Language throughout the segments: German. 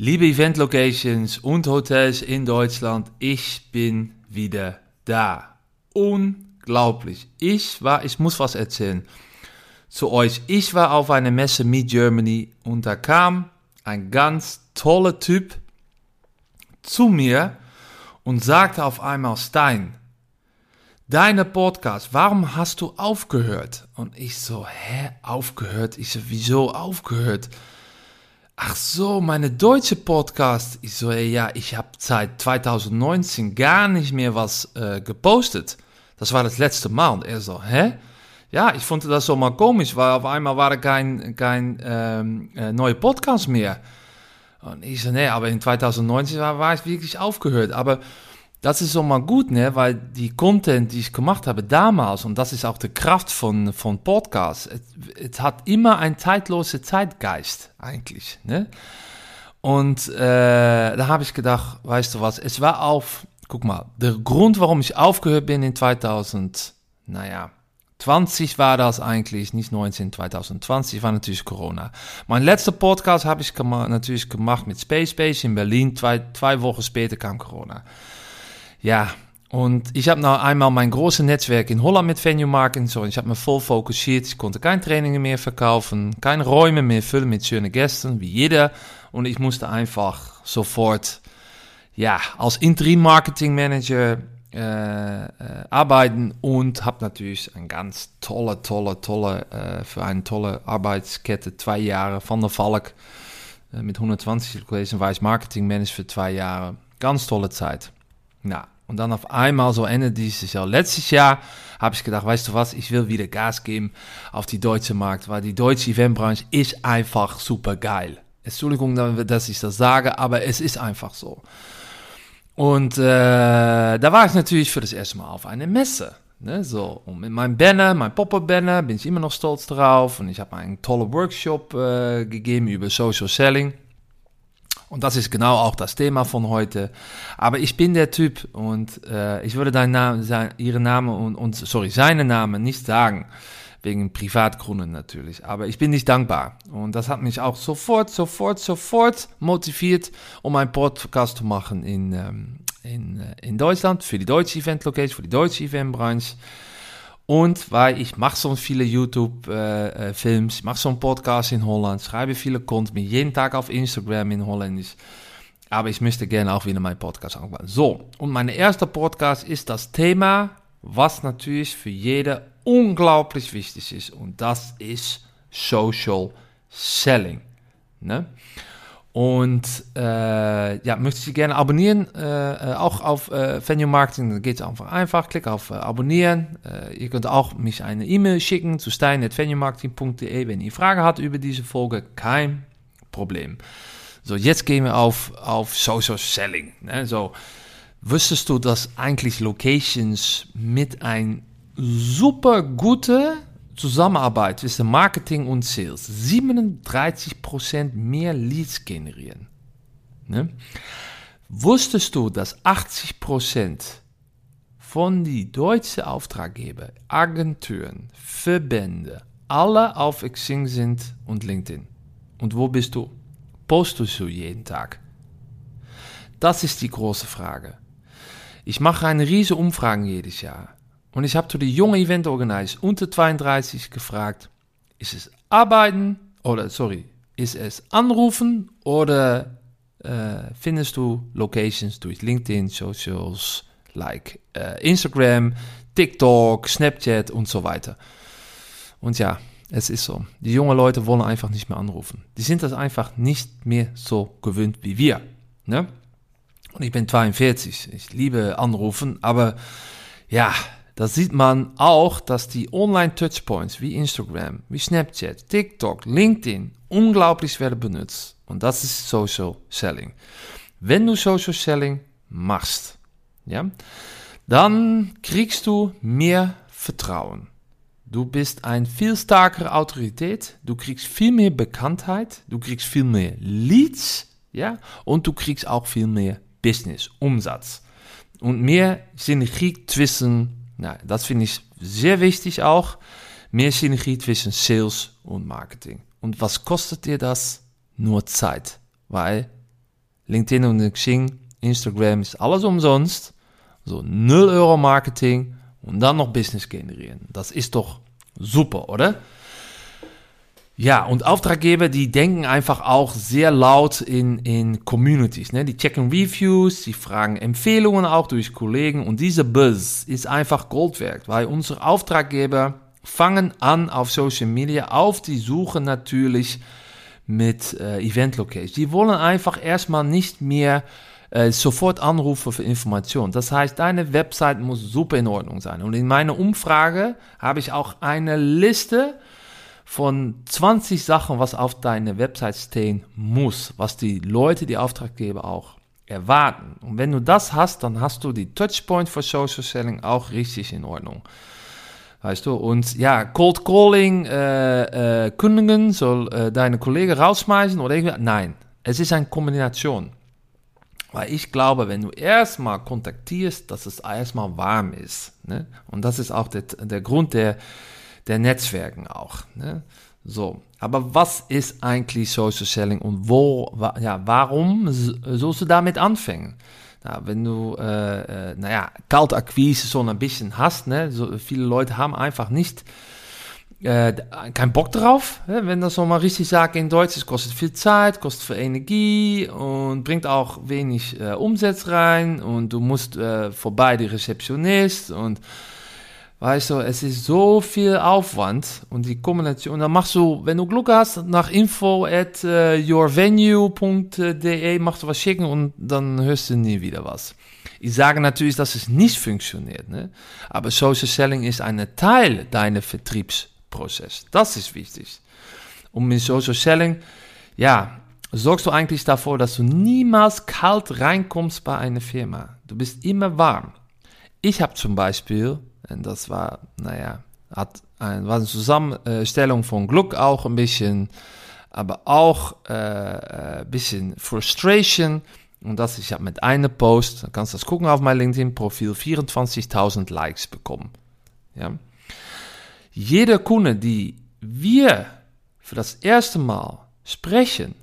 Liebe Event Locations und Hotels in Deutschland, ich bin wieder da. Unglaublich. Ich war, ich muss was erzählen zu euch. Ich war auf einer Messe Meet Germany und da kam ein ganz toller Typ zu mir und sagte auf einmal, Stein, deine Podcast, warum hast du aufgehört? Und ich so, hä, aufgehört? Ich so, wieso aufgehört? Ach so, meine deutsche Podcast. Ich so, ja, ich habe seit 2019 gar nicht mehr was äh, gepostet. Das war das letzte Mal. Und er so, hä? Ja, ich fand das so mal komisch, weil auf einmal war kein, kein ähm, äh, neue Podcast mehr. Und ich so, nee, aber in 2019 war, war ich wirklich aufgehört. Aber das ist so mal gut, ne? weil die Content, die ich gemacht habe damals, und das ist auch die Kraft von, von Podcasts, es, hat immer ein zeitloser Zeitgeist eigentlich. Ne? Und äh, da habe ich gedacht, weißt du was, es war auf, guck mal, der Grund, warum ich aufgehört bin in 2000, naja, 20 war das eigentlich, nicht 19, 2020 war natürlich Corona. Mein letzter Podcast habe ich natürlich gemacht mit Space Base in Berlin, zwei, zwei Wochen später kam Corona. Ja, und ich habe noch einmal mein großes Netzwerk in Holland mit Venue Marketing. So, ich habe me voll fokussiert. Ich konnte keine Trainingen mehr verkaufen, keine Räume mehr füllen mit schönen Gästen, wie jeder. Und ich musste einfach sofort, ja, als Interim Marketing Manager äh, äh, arbeiten und habe natürlich ein ganz tolle, tolle, tolle, äh, für eine tolle Arbeitskette, zwei Jahre von der Falk äh, mit 120 gewesen, war Marketing Manager für zwei Jahre. Ganz tolle Zeit. Ja, und dann auf einmal, so Ende dieses Jahr, letztes Jahr, habe ich gedacht, weißt du was, ich will wieder Gas geben auf die deutsche Markt, weil die deutsche Eventbranche ist einfach super geil. Entschuldigung, dass ich das sage, aber es ist einfach so. Und äh, da war ich natürlich für das erste Mal auf einer Messe. Ne, so. Und mit meinem Banner, mein Pop-Up-Banner, bin ich immer noch stolz drauf. Und ich habe einen tollen Workshop äh, gegeben über Social Selling. Und das ist genau auch das Thema von heute. Aber ich bin der Typ und äh, ich würde deinen Namen, sein, ihren Namen und, und, sorry, seinen Namen nicht sagen. Wegen Privatgründen natürlich. Aber ich bin nicht dankbar. Und das hat mich auch sofort, sofort, sofort motiviert, um einen Podcast zu machen in, ähm, in, äh, in Deutschland, für die deutsche Event Location, für die deutsche Eventbranche. Und weil ich mache so viele YouTube-Films, äh, äh mache so einen Podcast in Holland, schreibe viele Content, jeden Tag auf Instagram in Holländisch. Aber ich möchte gerne auch wieder meinen Podcast anfangen. So, und mein erster Podcast ist das Thema, was natürlich für jeder unglaublich wichtig ist. Und das ist Social Selling. Ne? Und äh, ja, möchte Sie gerne abonnieren, äh, auch auf äh, Venue Marketing, dann geht es einfach einfach, klick auf äh, Abonnieren. Äh, ihr könnt auch mich eine E-Mail schicken zu stein.venuemarketing.de, wenn ihr Fragen habt über diese Folge, kein Problem. So, jetzt gehen wir auf, auf Social Selling. Ne? So, wusstest du, dass eigentlich Locations mit ein super gute Zusammenarbeit zwischen Marketing und Sales 37% mehr Leads generieren. Ne? Wusstest du, dass 80% von die deutschen Auftraggeber, Agenturen, Verbände, alle auf Xing sind und LinkedIn? Und wo bist du? Postest du jeden Tag? Das ist die große Frage. Ich mache eine riesige Umfrage jedes Jahr. Und ich habe zu die junge Event Organizer unter 32 gefragt, ist es arbeiten oder, sorry, ist es anrufen oder äh, findest du Locations durch LinkedIn, Socials, like äh, Instagram, TikTok, Snapchat und so weiter. Und ja, es ist so. Die jungen Leute wollen einfach nicht mehr anrufen. Die sind das einfach nicht mehr so gewöhnt wie wir. Ne? Und ich bin 42. Ich liebe anrufen, aber ja, da sieht man auch, dass die Online-Touchpoints wie Instagram, wie Snapchat, TikTok, LinkedIn unglaublich werden benutzt. Und das ist Social Selling. Wenn du Social Selling machst, ja, dann kriegst du mehr Vertrauen. Du bist ein viel stärkere Autorität, du kriegst viel mehr Bekanntheit, du kriegst viel mehr Leads, ja, und du kriegst auch viel mehr Business, Umsatz. Und mehr Synergie zwischen nou, das finde ich sehr wichtig auch. Mehr Synergie zwischen Sales und Marketing. Und was kostet dir das? Nur Zeit. Weil LinkedIn und Xing, Instagram ist alles umsonst. So 0 Euro Marketing und dann noch Business generieren. Das ist doch super, oder? Ja, und Auftraggeber, die denken einfach auch sehr laut in, in Communities. Ne? Die checken Reviews, die fragen Empfehlungen auch durch Kollegen. Und dieser Buzz ist einfach Gold wert, weil unsere Auftraggeber fangen an auf Social Media, auf die Suche natürlich mit äh, Event Locations. Die wollen einfach erstmal nicht mehr äh, sofort anrufen für Informationen. Das heißt, deine Website muss super in Ordnung sein. Und in meiner Umfrage habe ich auch eine Liste von 20 Sachen, was auf deiner Website stehen muss, was die Leute, die Auftraggeber auch erwarten. Und wenn du das hast, dann hast du die Touchpoint für Social Selling auch richtig in Ordnung. Weißt du, und ja, Cold Calling, äh, äh, kündigen, soll äh, deine Kollegen rausschmeißen oder irgendwie, nein, es ist eine Kombination. Weil ich glaube, wenn du erstmal kontaktierst, dass es erstmal warm ist. Ne? Und das ist auch der, der Grund der, der Netzwerken auch. Ne? So, aber was ist eigentlich Social Selling und wo, ja, warum sollst du damit anfangen? Na, wenn du, äh, äh, naja, Kaltakquise so ein bisschen hast, ne, so viele Leute haben einfach nicht äh, kein Bock drauf, ne? wenn das so mal richtig sagt in Deutsch, es kostet viel Zeit, kostet viel Energie und bringt auch wenig äh, Umsatz rein und du musst äh, vorbei die Rezeptionist und Weißt du, es ist so viel Aufwand und die Kombination. Dann machst du, wenn du Glück hast, nach info at uh, yourvenue.de machst du was schicken und dann hörst du nie wieder was. Ich sage natürlich, dass es nicht funktioniert, ne? aber Social Selling ist ein Teil deiner Vertriebsprozess. Das ist wichtig. Und mit Social Selling, ja, sorgst du eigentlich davor, dass du niemals kalt reinkommst bei einer Firma. Du bist immer warm. Ich habe zum Beispiel und das war, naja, hat ein, war eine Zusammenstellung von Glück auch ein bisschen, aber auch äh, ein äh, bisschen Frustration. Und das, ich habe mit einem Post, dann kannst du das gucken auf mein LinkedIn-Profil, 24.000 Likes bekommen. Ja. Jeder Kunde, die wir für das erste Mal sprechen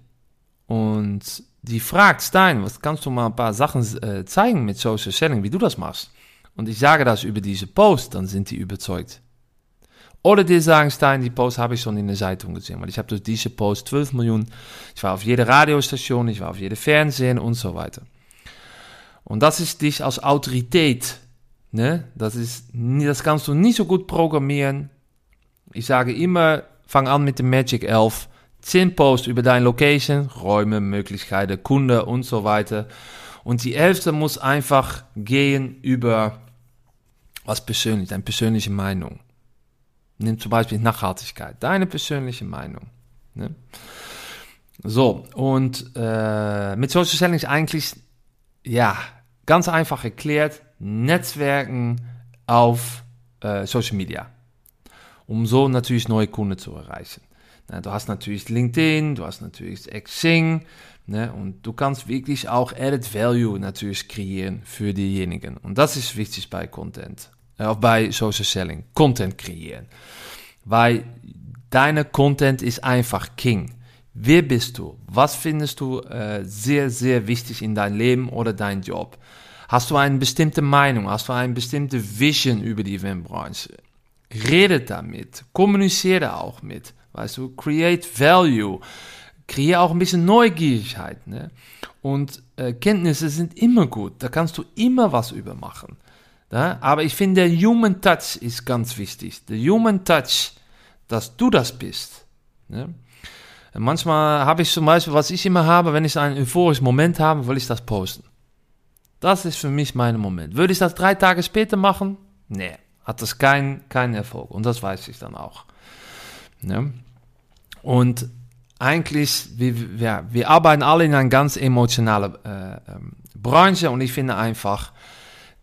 und die fragt, Stein, was kannst du mal ein paar Sachen äh, zeigen mit Social Selling, wie du das machst? Und ich sage das über diese Post, dann sind die überzeugt. Oder die sagen, Stein, die Post habe ich schon in der Zeitung gesehen, weil ich habe durch diese Post 12 Millionen, ich war auf jeder Radiostation, ich war auf jeder Fernsehen und so weiter. Und das ist dich als Autorität, ne? Das ist, das kannst du nicht so gut programmieren. Ich sage immer, fang an mit dem Magic 11, 10 Posts über deine Location, Räume, Möglichkeiten, Kunde und so weiter. Und die elfte muss einfach gehen über was persönlich, deine persönliche Meinung. Nimm zum Beispiel Nachhaltigkeit, deine persönliche Meinung. Ne? So, und äh, mit Social Selling ist eigentlich, ja, ganz einfach erklärt, Netzwerken auf äh, Social Media. Um so natürlich neue Kunden zu erreichen. Na, du hast natürlich LinkedIn, du hast natürlich Xing, ne, und du kannst wirklich auch Added Value natürlich kreieren für diejenigen. Und das ist wichtig bei Content of bei Social Selling. Content kreieren. Weil deine Content ist einfach King. Wer bist du? Was findest du äh, sehr, sehr wichtig in dein Leben oder dein Job? Hast du eine bestimmte Meinung? Hast du eine bestimmte Vision über die Eventbranche? Rede damit. Kommuniziere auch mit. Weißt du, create value. Kreiere auch ein bisschen Neugierigkeit. Ne? Und äh, Kenntnisse sind immer gut. Da kannst du immer was über machen. Ja, aber ich finde, der Human Touch ist ganz wichtig. Der Human Touch, dass du das bist. Ja. Manchmal habe ich zum Beispiel, was ich immer habe, wenn ich einen euphorischen Moment habe, will ich das posten. Das ist für mich mein Moment. Würde ich das drei Tage später machen? Nee, hat das keinen kein Erfolg. Und das weiß ich dann auch. Ja. Und eigentlich, wir, ja, wir arbeiten alle in einer ganz emotionalen äh, ähm, Branche und ich finde einfach,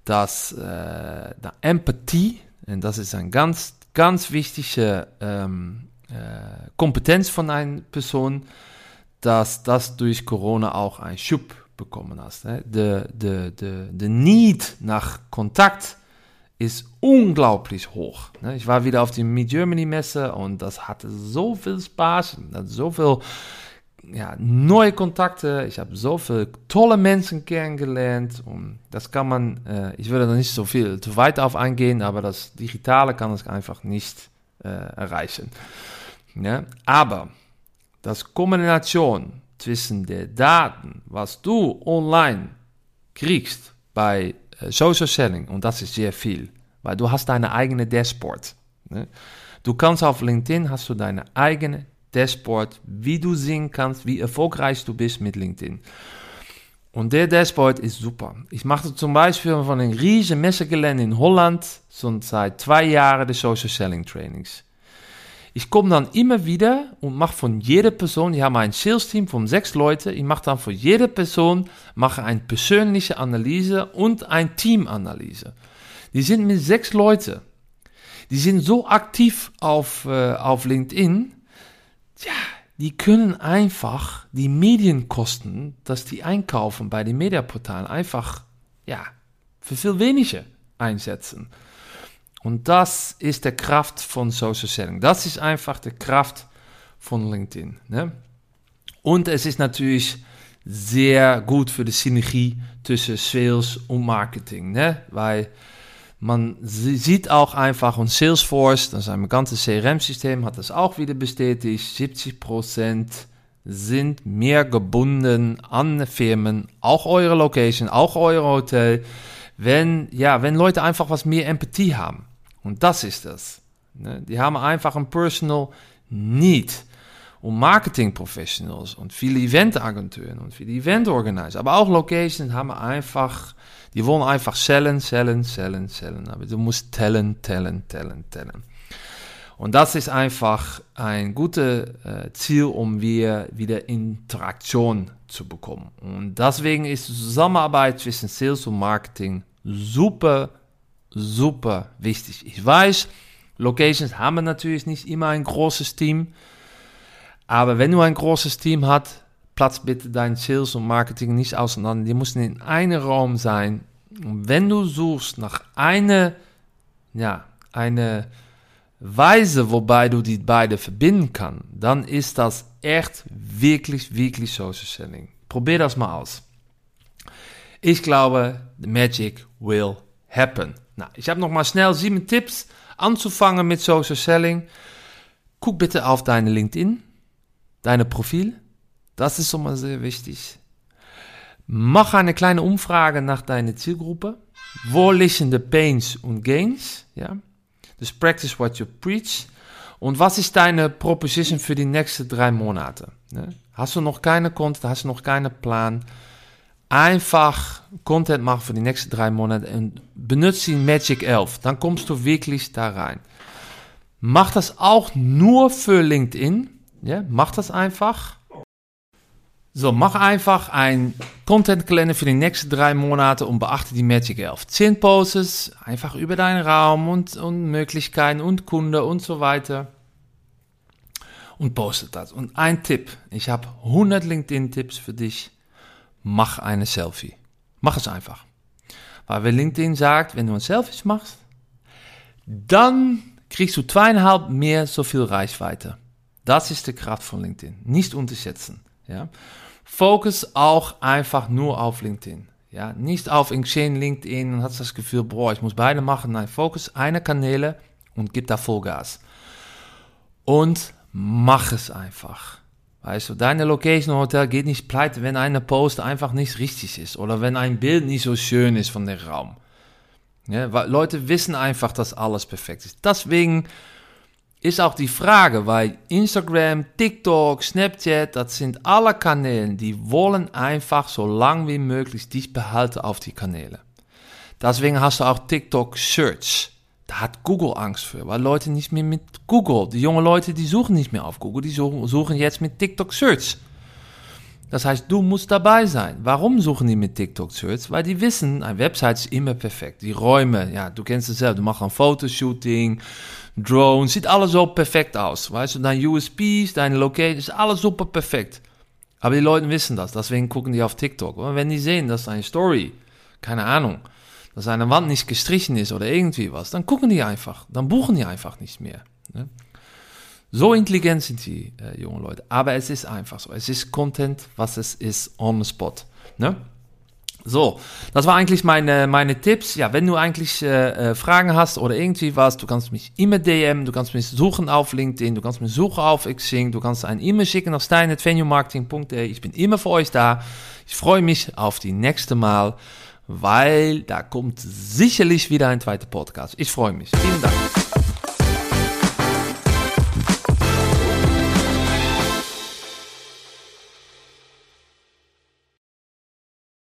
dass äh, Empathie, und das ist eine ganz, ganz wichtige ähm, äh, Kompetenz von einer Person, dass das durch Corona auch einen Schub bekommen hast. Ne? Der de, de, de Need nach Kontakt ist unglaublich hoch. Ne? Ich war wieder auf die Meet Germany Messe und das hatte so viel Spaß, so viel ja, neue Kontakte, ich habe so viele tolle Menschen kennengelernt und das kann man, äh, ich würde da nicht so viel zu weit auf eingehen, aber das Digitale kann es einfach nicht äh, erreichen. Ja? Aber das Kombination zwischen den Daten, was du online kriegst bei äh, Social Selling, und das ist sehr viel, weil du hast deine eigene Dashboard. Ne? Du kannst auf LinkedIn, hast du deine eigene Dashboard, wie du sehen kannst, wie erfolgreich du bist mit LinkedIn. Und der Dashboard ist super. Ich mache zum Beispiel von einem riesen Messegelände in Holland schon seit zwei Jahren die Social Selling Trainings. Ich komme dann immer wieder und mache von jeder Person, ich habe ein Sales-Team von sechs Leuten, ich mache dann für jede Person mache eine persönliche Analyse und eine Teamanalyse. Die sind mit sechs Leuten. Die sind so aktiv auf, äh, auf LinkedIn, ja, die können einfach die Medienkosten, dass die einkaufen bei den Mediaportalen, einfach, ja, für viel weniger einsetzen. Und das ist der Kraft von Social Selling. Das ist einfach die Kraft von LinkedIn. Ne? Und es ist natürlich sehr gut für die Synergie zwischen Sales und Marketing, ne? weil man sieht auch einfach, und Salesforce, das ist ein ganzes CRM-System, hat das auch wieder bestätigt, 70% sind mehr gebunden an Firmen, auch eure Location, auch euer Hotel, wenn, ja, wenn Leute einfach was mehr Empathie haben. Und das ist das. Ne? Die haben einfach ein Personal Need. Und Marketing Professionals und viele Eventagenturen und viele Event Organizer, aber auch Locations haben einfach, die wollen einfach sellen, sellen, sellen, sellen. Aber du musst tellen, tellen, tellen, tellen. Und das ist einfach ein gutes äh, Ziel, um wir wieder Interaktion zu bekommen. Und deswegen ist die Zusammenarbeit zwischen Sales und Marketing super super wichtig. Ich weiß, Locations haben natürlich nicht immer ein großes Team, aber wenn du ein großes Team hast, platz bitte dein Sales und Marketing nicht auseinander. Die müssen in einem Raum sein. Und wenn du suchst nach einer, ja, eine Weise, wobei du die beide verbinden kannst, dann ist das echt wirklich, wirklich Social Selling. Probier das mal aus. Ich glaube, the magic will happen. Nou, ich habe nochmal schnell sieben Tipps anzufangen mit Social Selling. Guck bitte auf deine LinkedIn, deine Profil. Das ist schon mal sehr wichtig. Mach eine kleine Umfrage nach deiner Zielgruppe. Wo liegen die Pains und Gains? Ja. Dus practice what you preach. Und was ist deine Proposition für die nächsten drei Monate? Hast du noch keine Content, hast du noch keinen Plan? einfach Content machen für die nächsten drei Monate und benutze die Magic 11. Dann kommst du wirklich da rein. Mach das auch nur für LinkedIn. Ja, mach das einfach. So, mach einfach ein Content-Kalender für die nächsten drei Monate und beachte die Magic 11. Zehn Posts, einfach über deinen Raum und, und Möglichkeiten und Kunde und so weiter. Und postet das. Und ein Tipp, ich habe 100 LinkedIn-Tipps für dich mach eine Selfie. Mach es einfach. Weil wenn LinkedIn sagt, wenn du ein Selfie machst, dann kriegst du zweieinhalb mehr so viel Reichweite. Das ist die Kraft von LinkedIn. Nicht unterschätzen. Ja? Fokus auch einfach nur auf LinkedIn. Ja? Nicht auf Xing, LinkedIn und hast das Gefühl, boah, ich muss beide machen. Nein, Fokus eine Kanäle und gib da Vollgas. Und mach es einfach. Weißt du, deine Location Hotel geht nicht pleite, wenn eine Post einfach nicht richtig ist oder wenn ein Bild nicht so schön ist von dem Raum. Ja, weil Leute wissen einfach, dass alles perfekt ist. Deswegen ist auch die Frage, weil Instagram, TikTok, Snapchat, das sind alle Kanäle, die wollen einfach so lang wie möglich dich behalten auf die Kanäle. Deswegen hast du auch TikTok Search. Da hat Google Angst für, weil Leute nicht mehr mit Google, die junge Leute, die suchen nicht mehr auf Google, die suchen jetzt mit TikTok Search. Das heißt, du musst dabei sein. Warum suchen die mit TikTok Search? Weil die wissen, eine Website ist immer perfekt. Die Räume, ja, du kennst es selbst, du machst ein Fotoshooting, Drones, sieht alles so perfekt aus. Weißt du, deine USPs, deine Location, ist alles super perfekt. Aber die Leute wissen das, deswegen gucken die auf TikTok. Und wenn die sehen, dass eine Story, keine Ahnung, dass eine Wand nicht gestrichen ist oder irgendwie was, dann gucken die einfach, dann buchen die einfach nicht mehr. Ne? So intelligent sind die äh, jungen Leute. Aber es ist einfach so. Es ist Content, was es ist, on the spot. Ne? So, das war eigentlich meine, meine Tipps. Ja, wenn du eigentlich äh, äh Fragen hast oder irgendwie was, du kannst mich immer DM, du kannst mich suchen auf LinkedIn, du kannst mich suchen auf Xing, du kannst ein E-Mail schicken auf stein.venuemarketing.de. Ich bin immer für euch da. Ich freue mich auf die nächste Mal, weil da kommt sicherlich wieder ein zweiter Podcast. Ich freue mich. Vielen Dank.